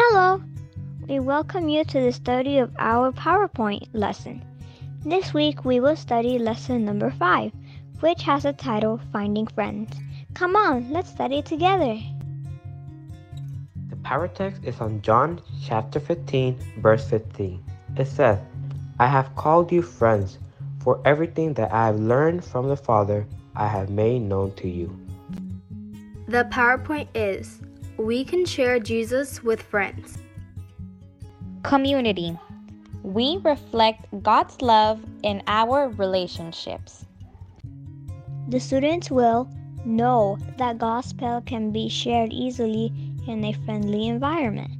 Hello! We welcome you to the study of our PowerPoint lesson. This week we will study lesson number 5, which has a title Finding Friends. Come on, let's study together. The power text is on John chapter 15, verse 15. It says, I have called you friends, for everything that I have learned from the Father I have made known to you. The PowerPoint is We can share Jesus with friends. Community. We reflect God's love in our relationships. The students will know that gospel can be shared easily in a friendly environment.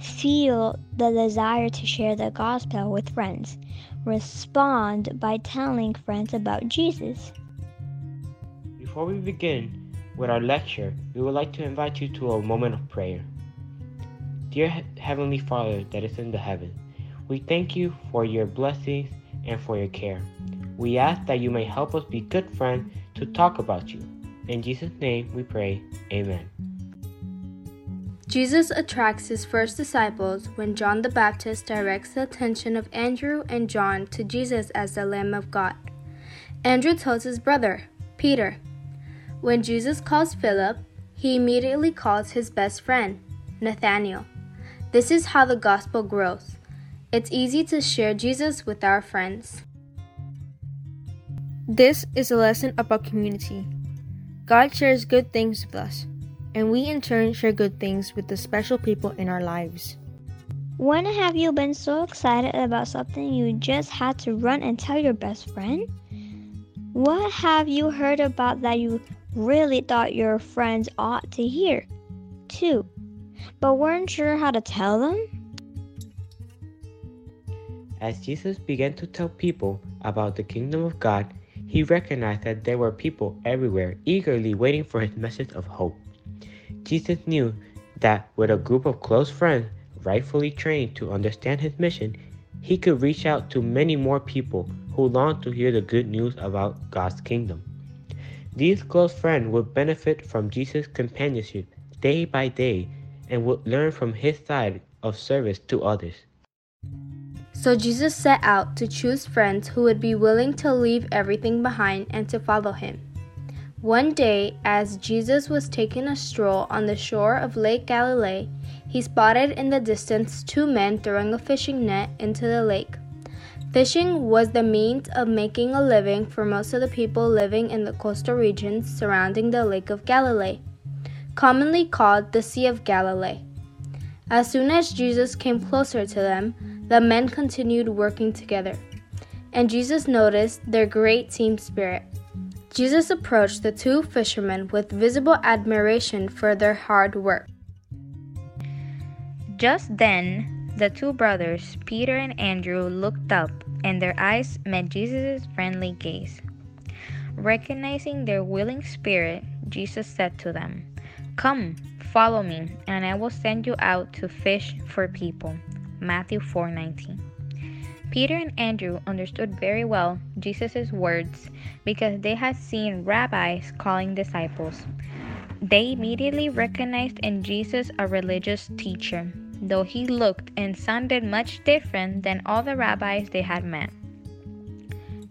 Feel the desire to share the gospel with friends. Respond by telling friends about Jesus. Before we begin with our lecture, we would like to invite you to a moment of prayer. Dear Heavenly Father that is in the heaven, we thank you for your blessings and for your care. We ask that you may help us be good friends to talk about you. In Jesus' name we pray. Amen. Jesus attracts his first disciples when John the Baptist directs the attention of Andrew and John to Jesus as the Lamb of God. Andrew tells his brother, Peter. When Jesus calls Philip, he immediately calls his best friend, Nathanael. This is how the gospel grows. It's easy to share Jesus with our friends. This is a lesson about community. God shares good things with us, and we in turn share good things with the special people in our lives. When have you been so excited about something you just had to run and tell your best friend? What have you heard about that you really thought your friends ought to hear, too, but weren't sure how to tell them? As Jesus began to tell people about the kingdom of God, he recognized that there were people everywhere eagerly waiting for his message of hope. Jesus knew that with a group of close friends, rightfully trained to understand his mission, he could reach out to many more people who longed to hear the good news about God's kingdom. These close friends would benefit from Jesus' companionship day by day and would learn from his side of service to others. So Jesus set out to choose friends who would be willing to leave everything behind and to follow him. One day, as Jesus was taking a stroll on the shore of Lake Galilee, he spotted in the distance two men throwing a fishing net into the lake. Fishing was the means of making a living for most of the people living in the coastal regions surrounding the Lake of Galilee, commonly called the Sea of Galilee. As soon as Jesus came closer to them, the men continued working together, and Jesus noticed their great team spirit. Jesus approached the two fishermen with visible admiration for their hard work. Just then, the two brothers, Peter and Andrew, looked up, and their eyes met Jesus' friendly gaze. Recognizing their willing spirit, Jesus said to them, Come, follow me, and I will send you out to fish for people. Matthew 4:19. Peter and Andrew understood very well Jesus' words because they had seen rabbis calling disciples. They immediately recognized in Jesus a religious teacher, though he looked and sounded much different than all the rabbis they had met.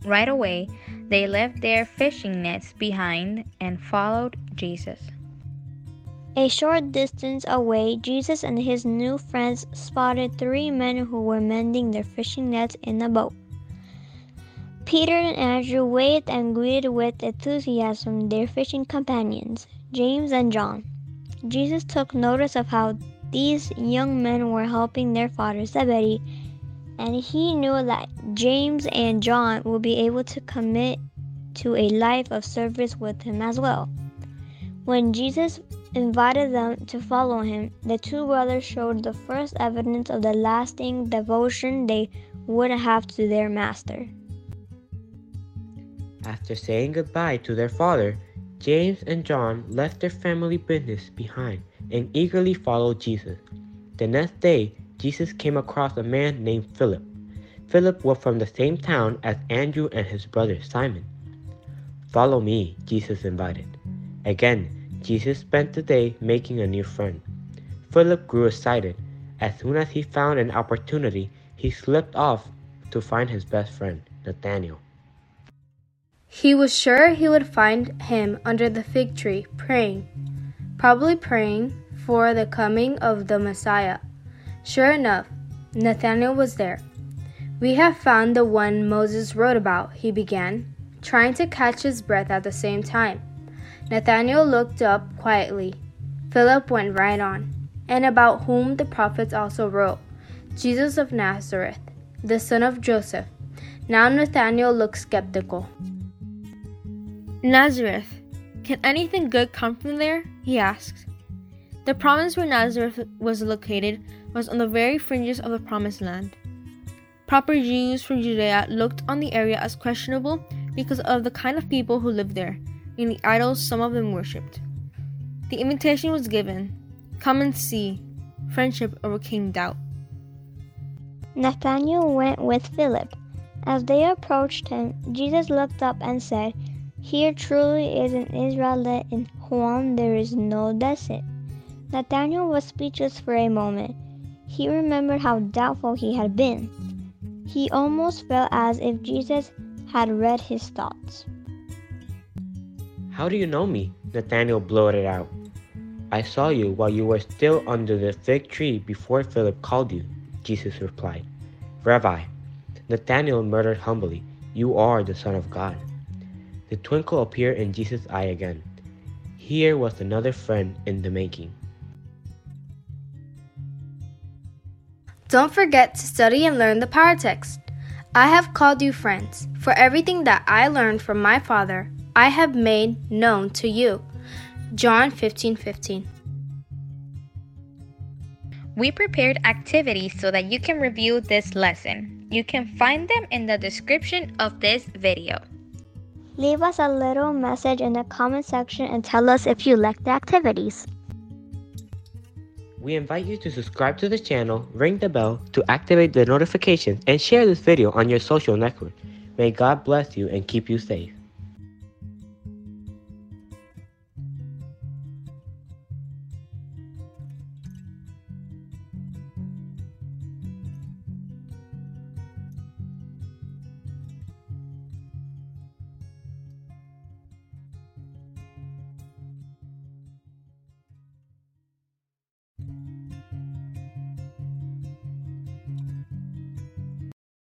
Right away, they left their fishing nets behind and followed Jesus. A short distance away, Jesus and his new friends spotted three men who were mending their fishing nets in a boat. Peter and Andrew waved and greeted with enthusiasm their fishing companions, James and John. Jesus took notice of how these young men were helping their father Zebedee, and he knew that James and John would be able to commit to a life of service with him as well. When Jesus invited them to follow him, the two brothers showed the first evidence of the lasting devotion they would have to their master. After saying goodbye to their father, James and John left their family business behind and eagerly followed Jesus. The next day, Jesus came across a man named Philip. Philip was from the same town as Andrew and his brother Simon. Follow me, Jesus invited. Again, Jesus spent the day making a new friend. Philip grew excited As soon as he found an opportunity, he slipped off to find his best friend, Nathanael. He was sure he would find him under the fig tree, praying, probably praying for the coming of the Messiah. Sure enough, Nathanael was there. We have found the one Moses wrote about, he began, trying to catch his breath at the same time. Nathanael looked up quietly. Philip went right on, and about whom the prophets also wrote Jesus of Nazareth, the son of Joseph. Now Nathanael looked skeptical. Nazareth. Can anything good come from there? he asked. The province where Nazareth was located was on the very fringes of the Promised Land. Proper Jews from Judea looked on the area as questionable because of the kind of people who lived there and the idols some of them worshipped. The invitation was given Come and see. Friendship overcame doubt. Nathanael went with Philip. As they approached him, Jesus looked up and said, Here truly is an Israelite in whom there is no deceit. Nathanael was speechless for a moment. He remembered how doubtful he had been. He almost felt as if Jesus had read his thoughts. How do you know me? Nathanael blurted out. I saw you while you were still under the fig tree before Philip called you, Jesus replied. Rabbi, Nathanael murmured humbly, You are the Son of God. The twinkle appeared in Jesus' eye again. Here was another friend in the making. Don't forget to study and learn the power text. I have called you friends, for everything that I learned from my Father, I have made known to you. John 15 15. We prepared activities so that you can review this lesson. You can find them in the description of this video. Leave us a little message in the comment section and tell us if you like the activities. We invite you to subscribe to the channel, ring the bell to activate the notifications, and share this video on your social network. May God bless you and keep you safe.